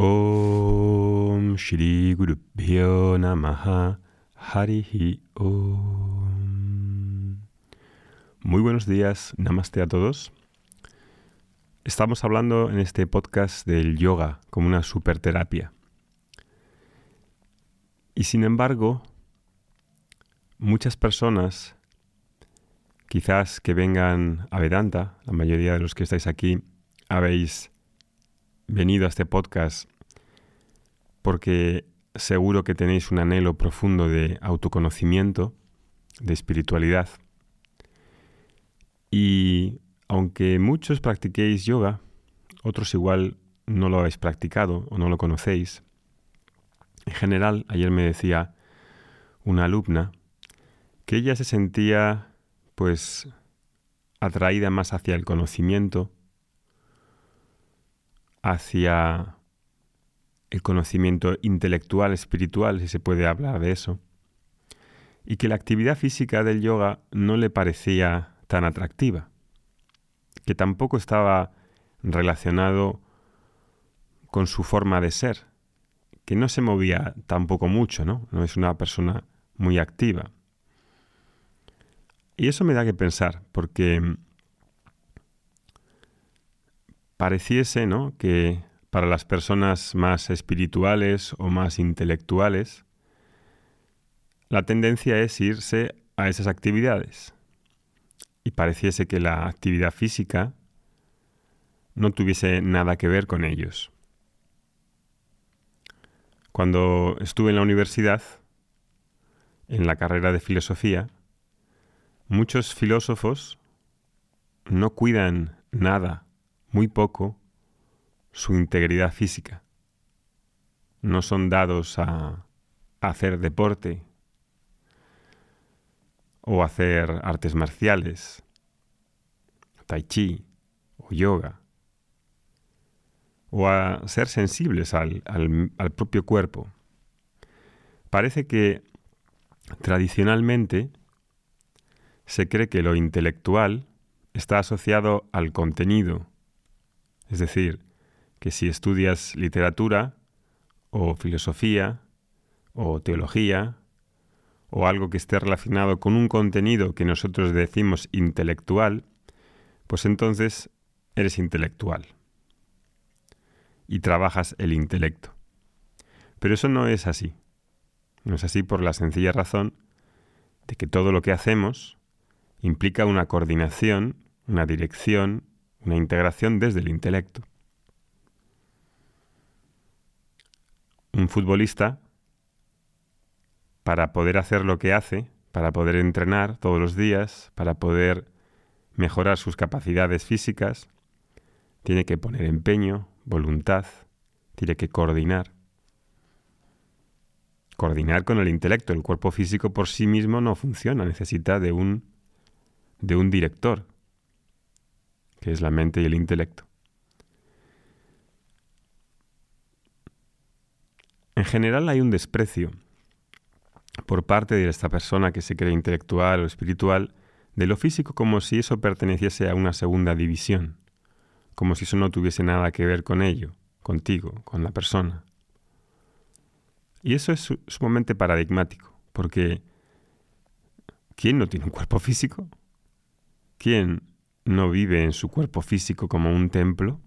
Om Shri Guru Namaha Harihi Om. Muy buenos días, namaste a todos. Estamos hablando en este podcast del yoga como una superterapia. Y sin embargo, muchas personas, quizás que vengan a Vedanta, la mayoría de los que estáis aquí, habéis venido a este podcast porque seguro que tenéis un anhelo profundo de autoconocimiento, de espiritualidad. Y aunque muchos practiquéis yoga, otros igual no lo habéis practicado o no lo conocéis. En general, ayer me decía una alumna que ella se sentía pues atraída más hacia el conocimiento hacia el conocimiento intelectual, espiritual, si se puede hablar de eso, y que la actividad física del yoga no le parecía tan atractiva, que tampoco estaba relacionado con su forma de ser, que no se movía tampoco mucho, ¿no? No es una persona muy activa. Y eso me da que pensar, porque pareciese ¿no? que para las personas más espirituales o más intelectuales, la tendencia es irse a esas actividades. Y pareciese que la actividad física no tuviese nada que ver con ellos. Cuando estuve en la universidad, en la carrera de filosofía, muchos filósofos no cuidan nada muy poco su integridad física. No son dados a, hacer deporte o hacer artes marciales, tai chi o yoga, o a ser sensibles al, al propio cuerpo. Parece que tradicionalmente se cree que lo intelectual está asociado al contenido, es decir, que si estudias literatura o filosofía o teología o algo que esté relacionado con un contenido que nosotros decimos intelectual, pues entonces eres intelectual y trabajas el intelecto. Pero eso no es así. No es así por la sencilla razón de que todo lo que hacemos implica una coordinación, una dirección, una integración desde el intelecto. Un futbolista, para poder hacer lo que hace, para poder entrenar todos los días, para poder mejorar sus capacidades físicas, tiene que poner empeño, voluntad, tiene que coordinar. Coordinar con el intelecto. El cuerpo físico por sí mismo no funciona, necesita de un, de un director, que es la mente y el intelecto. En general hay un desprecio por parte de esta persona que se cree intelectual o espiritual de lo físico como si eso perteneciese a una segunda división, como si eso no tuviese nada que ver con ello, contigo, con la persona. Y eso es sumamente paradigmático, porque ¿quién no tiene un cuerpo físico? ¿Quién no vive en su cuerpo físico como un templo,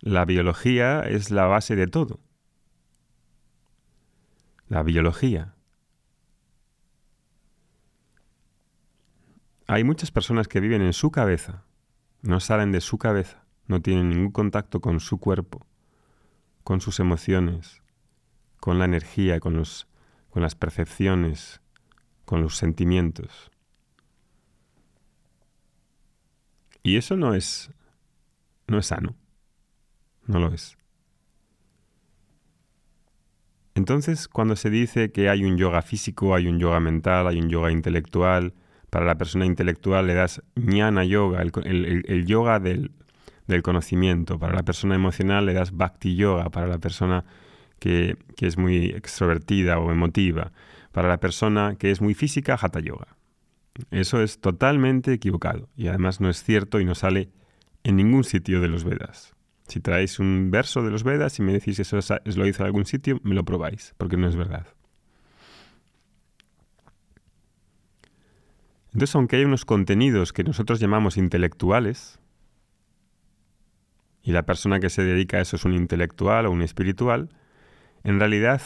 la biología es la base de todo. La biología. Hay muchas personas que viven en su cabeza, no salen de su cabeza, no tienen ningún contacto con su cuerpo, con sus emociones, con la energía, con, los, con las percepciones, con los sentimientos. Y eso no es, no es sano. No lo es. Entonces, cuando se dice que hay un yoga físico, hay un yoga mental, hay un yoga intelectual, para la persona intelectual le das jnana yoga, el, yoga del, del, conocimiento. Para la persona emocional le das bhakti yoga, para la persona que, que, es muy extrovertida o emotiva. Para la persona que es muy física, hatha yoga. Eso es totalmente equivocado y además no es cierto y no sale en ningún sitio de los Vedas. Si traéis un verso de los Vedas y me decís eso lo hizo en algún sitio, me lo probáis, porque no es verdad. Entonces, aunque hay unos contenidos que nosotros llamamos intelectuales, y la persona que se dedica a eso es un intelectual o un espiritual, en realidad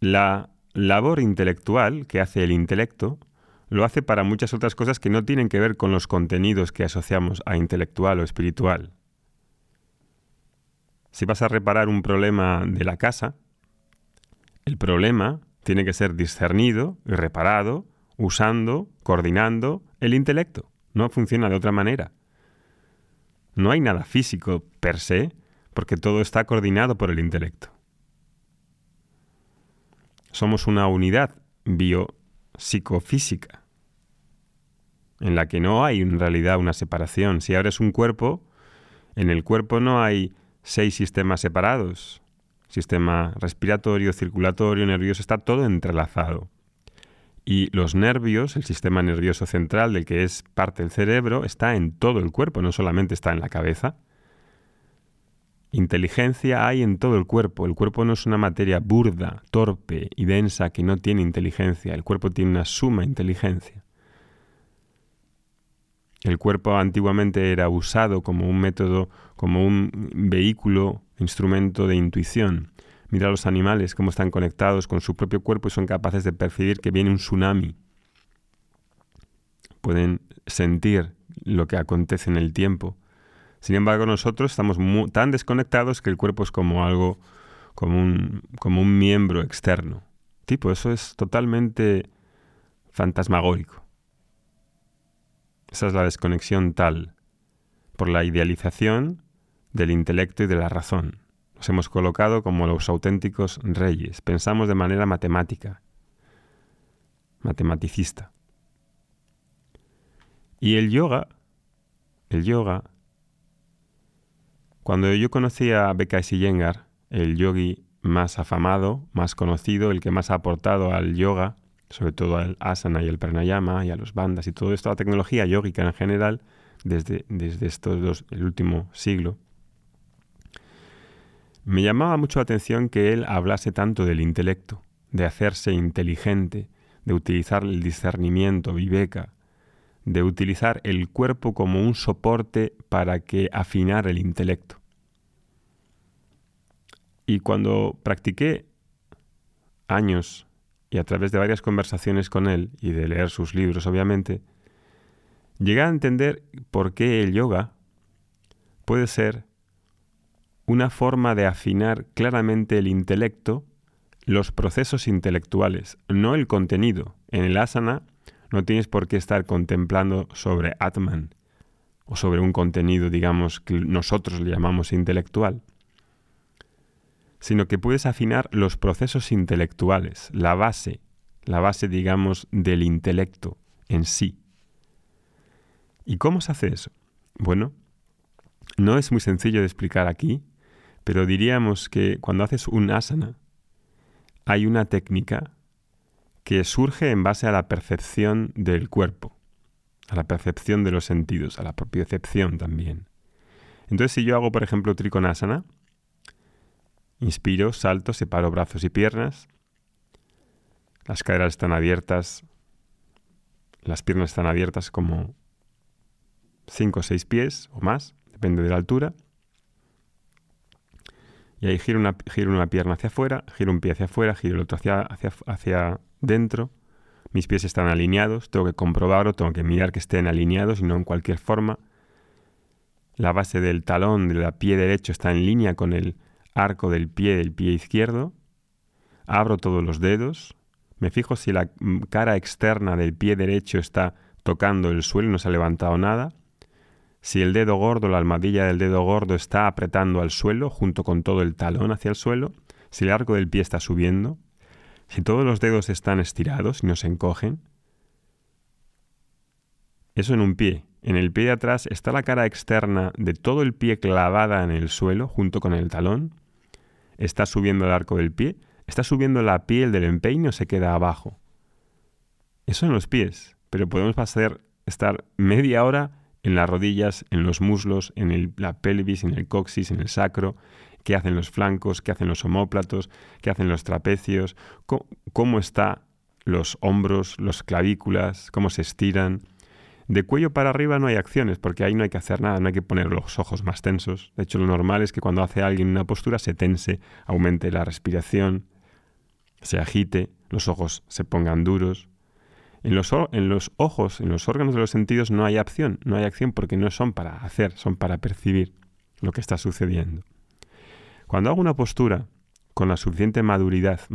la labor intelectual que hace el intelecto lo hace para muchas otras cosas que no tienen que ver con los contenidos que asociamos a intelectual o espiritual. Si vas a reparar un problema de la casa, el problema tiene que ser discernido y reparado usando, coordinando el intelecto. No funciona de otra manera. No hay nada físico per se, porque todo está coordinado por el intelecto. Somos una unidad biopsicofísica, en la que no hay en realidad una separación. Si abres un cuerpo, en el cuerpo no hay seis sistemas separados. Sistema respiratorio, circulatorio, nervioso, está todo entrelazado. Y los nervios, el sistema nervioso central del que es parte del cerebro, está en todo el cuerpo, no solamente está en la cabeza. Inteligencia hay en todo el cuerpo. El cuerpo no es una materia burda, torpe y densa que no tiene inteligencia. El cuerpo tiene una suma inteligencia. El cuerpo antiguamente era usado como un método, como un vehículo, instrumento de intuición. Mira a los animales cómo están conectados con su propio cuerpo y son capaces de percibir que viene un tsunami. Pueden sentir lo que acontece en el tiempo. Sin embargo, nosotros estamos tan desconectados que el cuerpo es como algo, como un, como un miembro externo. Tipo, eso es totalmente fantasmagórico. Esa es la desconexión tal, por la idealización del intelecto y de la razón. Nos hemos colocado como los auténticos reyes. Pensamos de manera matemática, matematicista. Y el yoga, el yoga, cuando yo conocí a Bekai Yengar, el yogi más afamado, más conocido, el que más ha aportado al yoga, sobre todo al asana y el pranayama y a los bandas y todo esto, la tecnología yógica en general, desde, desde estos dos, el último siglo, me llamaba mucho la atención que él hablase tanto del intelecto, de hacerse inteligente, de utilizar el discernimiento, viveka, de utilizar el cuerpo como un soporte para que afinar el intelecto. Y cuando practiqué años y a través de varias conversaciones con él y de leer sus libros, obviamente, llegué a entender por qué el yoga puede ser una forma de afinar claramente el intelecto, los procesos intelectuales, no el contenido. En el asana no tienes por qué estar contemplando sobre Atman o sobre un contenido, digamos, que nosotros le llamamos intelectual sino que puedes afinar los procesos intelectuales, la base, la base, digamos, del intelecto en sí. ¿Y cómo se hace eso? Bueno, no es muy sencillo de explicar aquí, pero diríamos que cuando haces un asana, hay una técnica que surge en base a la percepción del cuerpo, a la percepción de los sentidos, a la propiocepción también. Entonces, si yo hago, por ejemplo, trikonasana, Inspiro, salto, separo brazos y piernas. Las caderas están abiertas. Las piernas están abiertas como 5 o 6 pies o más, depende de la altura. Y ahí giro una, una pierna hacia afuera, giro un pie hacia afuera, giro el otro hacia, hacia, hacia dentro. Mis pies están alineados, tengo que comprobarlo, tengo que mirar que estén alineados y no en cualquier forma. La base del talón del pie derecho está en línea con el arco del pie del pie izquierdo, abro todos los dedos, me fijo si la cara externa del pie derecho está tocando el suelo y no se ha levantado nada, si el dedo gordo, la almohadilla del dedo gordo está apretando al suelo junto con todo el talón hacia el suelo, si el arco del pie está subiendo, si todos los dedos están estirados y no se encogen. Eso en un pie. En el pie de atrás está la cara externa de todo el pie clavada en el suelo junto con el talón está subiendo el arco del pie, está subiendo la piel del empeine o se queda abajo. Eso en los pies, pero podemos pasar, estar media hora en las rodillas, en los muslos, en la pelvis, en el coxis, en el sacro, qué hacen los flancos, qué hacen los homóplatos, qué hacen los trapecios, cómo, cómo están los hombros, los clavículas, cómo se estiran. De cuello para arriba no hay acciones, porque ahí no hay que hacer nada, no hay que poner los ojos más tensos. De hecho, lo normal es que cuando hace alguien una postura se tense, aumente la respiración, se agite, los ojos se pongan duros. En los, ojos, en los órganos de los sentidos no hay acción, no hay acción porque no son para hacer, son para percibir lo que está sucediendo. Cuando hago una postura con la suficiente madurez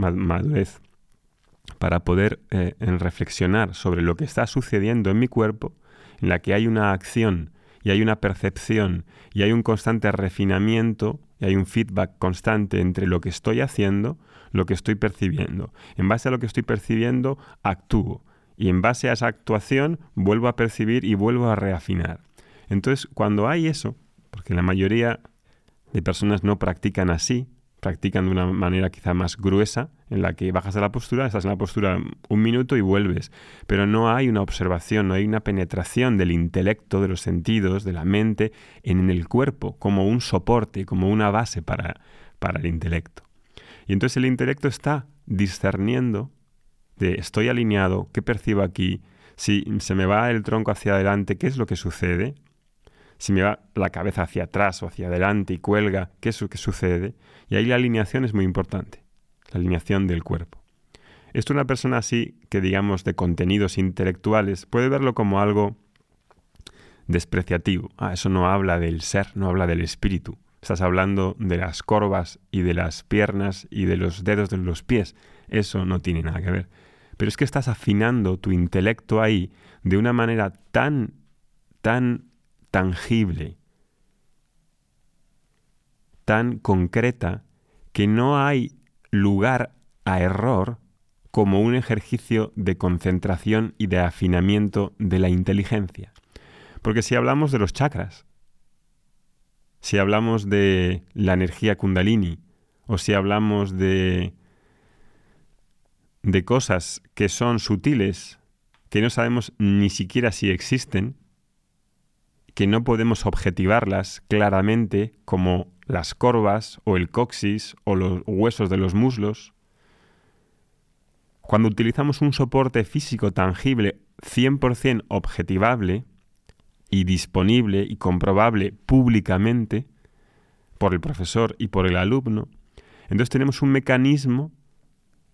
para poder eh, reflexionar sobre lo que está sucediendo en mi cuerpo, en la que hay una acción y hay una percepción y hay un constante refinamiento y hay un feedback constante entre lo que estoy haciendo, lo que estoy percibiendo. En base a lo que estoy percibiendo, actúo. Y en base a esa actuación, vuelvo a percibir y vuelvo a reafinar. Entonces, cuando hay eso, porque la mayoría de personas no practican así, practican de una manera quizá más gruesa, en la que bajas a la postura, estás en la postura un minuto y vuelves, pero no hay una observación, no hay una penetración del intelecto, de los sentidos, de la mente en el cuerpo, como un soporte, como una base para, para el intelecto. Y entonces el intelecto está discerniendo de estoy alineado, qué percibo aquí, si se me va el tronco hacia adelante, qué es lo que sucede, si me va la cabeza hacia atrás o hacia adelante y cuelga, ¿qué es lo que sucede? Y ahí la alineación es muy importante, la alineación del cuerpo. Esto una persona así, que digamos de contenidos intelectuales, puede verlo como algo despreciativo. Ah, eso no habla del ser, no habla del espíritu. Estás hablando de las corvas y de las piernas y de los dedos de los pies. Eso no tiene nada que ver. Pero es que estás afinando tu intelecto ahí de una manera tan, tan tangible, tan concreta, que no hay lugar a error como un ejercicio de concentración y de afinamiento de la inteligencia. Porque si hablamos de los chakras, si hablamos de la energía kundalini, o si hablamos de, de cosas que son sutiles, que no sabemos ni siquiera si existen, que no podemos objetivarlas claramente como las corvas o el coxis o los huesos de los muslos. Cuando utilizamos un soporte físico tangible 100% objetivable y disponible y comprobable públicamente por el profesor y por el alumno, entonces tenemos un mecanismo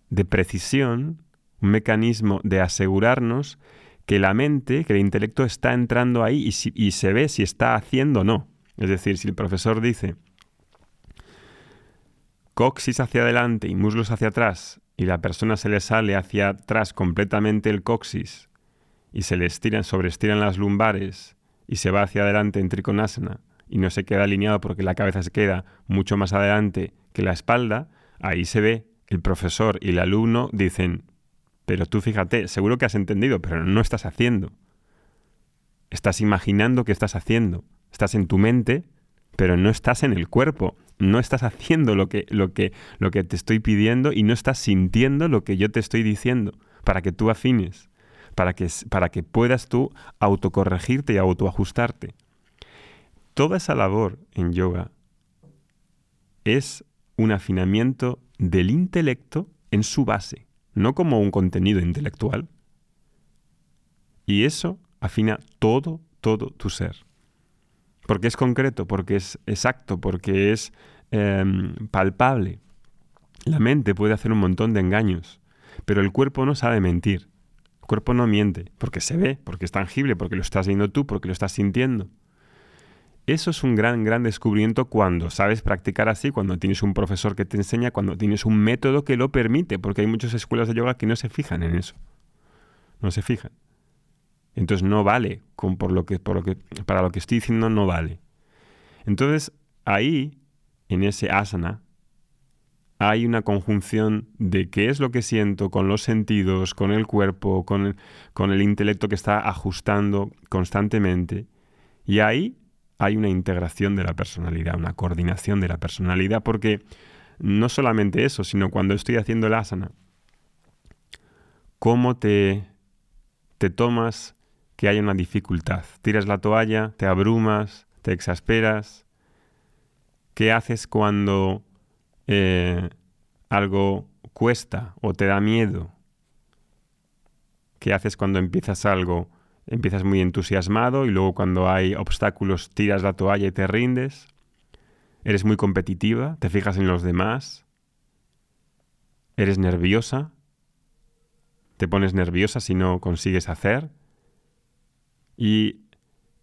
de precisión, un mecanismo de asegurarnos que la mente, que el intelecto está entrando ahí y, se ve si está haciendo o no. Es decir, si el profesor dice coxis hacia adelante y muslos hacia atrás y la persona se le sale hacia atrás completamente el coxis y se le estiran, sobreestiran las lumbares y se va hacia adelante en trikonasana y no se queda alineado porque la cabeza se queda mucho más adelante que la espalda, ahí se ve el profesor y el alumno dicen, pero tú fíjate, seguro que has entendido, pero no estás haciendo. Estás imaginando que estás haciendo. Estás en tu mente, pero no estás en el cuerpo. No estás haciendo lo que, lo que, lo que te estoy pidiendo y no estás sintiendo lo que yo te estoy diciendo para que tú afines, para que, para que puedas tú autocorregirte y autoajustarte. Toda esa labor en yoga es un afinamiento del intelecto en su base no como un contenido intelectual. Y eso afina todo, todo tu ser. Porque es concreto, porque es exacto, porque es em, palpable. La mente puede hacer un montón de engaños, pero el cuerpo no sabe mentir. El cuerpo no miente, porque se ve, porque es tangible, porque lo estás viendo tú, porque lo estás sintiendo. Eso es un gran, gran descubrimiento cuando sabes practicar así, cuando tienes un profesor que te enseña, cuando tienes un método que lo permite, porque hay muchas escuelas de yoga que no se fijan en eso. No se fijan. Entonces no vale, con, por lo que, para lo que estoy diciendo no vale. Entonces ahí, en ese asana, hay una conjunción de qué es lo que siento con los sentidos, con el cuerpo, con el intelecto que está ajustando constantemente. Y ahí hay una integración de la personalidad, una coordinación de la personalidad, porque no solamente eso, sino cuando estoy haciendo el asana, cómo te, te tomas que haya una dificultad. Tiras la toalla, te abrumas, te exasperas. ¿Qué haces cuando eh, algo cuesta o te da miedo? ¿Qué haces cuando empiezas algo? Empiezas muy entusiasmado y luego cuando hay obstáculos tiras la toalla y te rindes. Eres muy competitiva, te fijas en los demás. Eres nerviosa. Te pones nerviosa si no consigues hacer. Y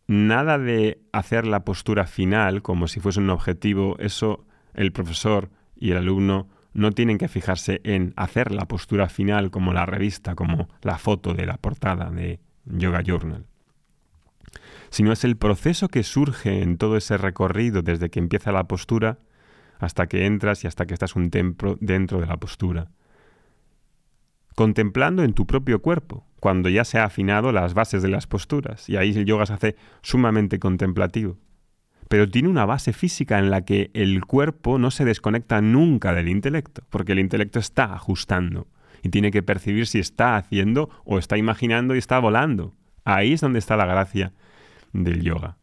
nada de hacer la postura final como si fuese un objetivo, eso el profesor y el alumno no tienen que fijarse en hacer la postura final como la revista, como la foto de la portada de Yoga Journal, sino es el proceso que surge en todo ese recorrido desde que empieza la postura hasta que entras y hasta que estás un tiempo dentro de la postura. Contemplando en tu propio cuerpo, cuando ya se ha afinado las bases de las posturas, y ahí el yoga se hace sumamente contemplativo. Pero tiene una base física en la que el cuerpo no se desconecta nunca del intelecto, porque el intelecto está ajustando y tiene que percibir si está haciendo o está imaginando y está volando. Ahí es donde está la gracia del yoga.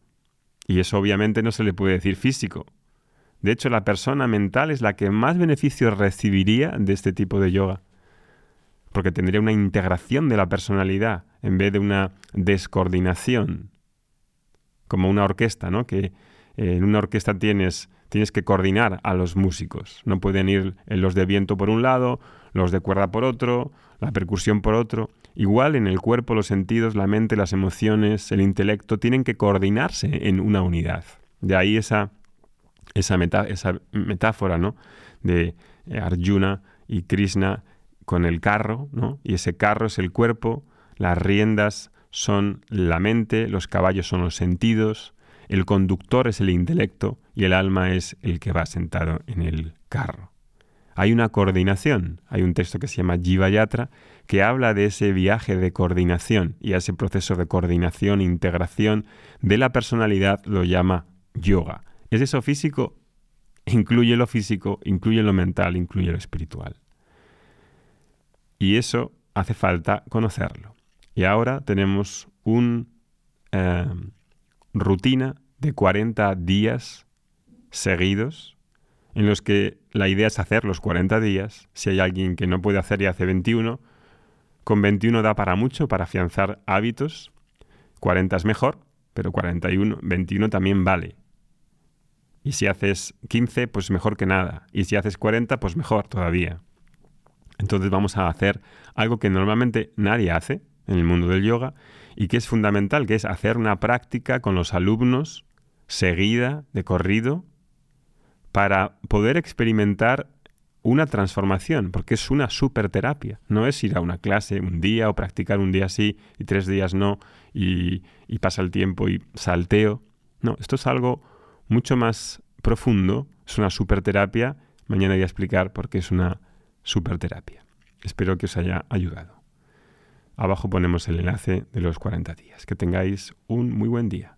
Y eso obviamente no se le puede decir físico. De hecho, la persona mental es la que más beneficios recibiría de este tipo de yoga porque tendría una integración de la personalidad en vez de una descoordinación, como una orquesta, ¿no? Que eh, en una orquesta tienes, tienes que coordinar a los músicos. No pueden ir los de viento por un lado, los de cuerda por otro, la percusión por otro. Igual en el cuerpo, los sentidos, la mente, las emociones, el intelecto tienen que coordinarse en una unidad. De ahí esa, esa, esa metáfora ¿no? de eh, Arjuna y Krishna con el carro, ¿no? Y ese carro es el cuerpo, las riendas son la mente, los caballos son los sentidos, el conductor es el intelecto y el alma es el que va sentado en el carro. Hay una coordinación, hay un texto que se llama Jiva Yatra que habla de ese viaje de coordinación y a ese proceso de coordinación, integración de la personalidad lo llama yoga. ¿Es eso físico? Incluye lo físico, incluye lo mental, incluye lo espiritual. Y eso hace falta conocerlo. Y ahora tenemos una eh, rutina de 40 días seguidos en los que la idea es hacer los 40 días. Si hay alguien que no puede hacer y hace 21, con 21 da para mucho, para afianzar hábitos. 40 es mejor, pero 41, 21 también vale. Y si haces 15, pues mejor que nada. Y si haces 40, pues mejor todavía. Entonces vamos a hacer algo que normalmente nadie hace en el mundo del yoga y que es fundamental, que es hacer una práctica con los alumnos seguida, de corrido, para poder experimentar una transformación, porque es una superterapia. No es ir a una clase un día o practicar un día sí y tres días no y, y pasa el tiempo y salteo. No, esto es algo mucho más profundo, es una superterapia. Mañana voy a explicar por qué es una superterapia. Espero que os haya ayudado. Abajo ponemos el enlace de los 40 días. Que tengáis un muy buen día.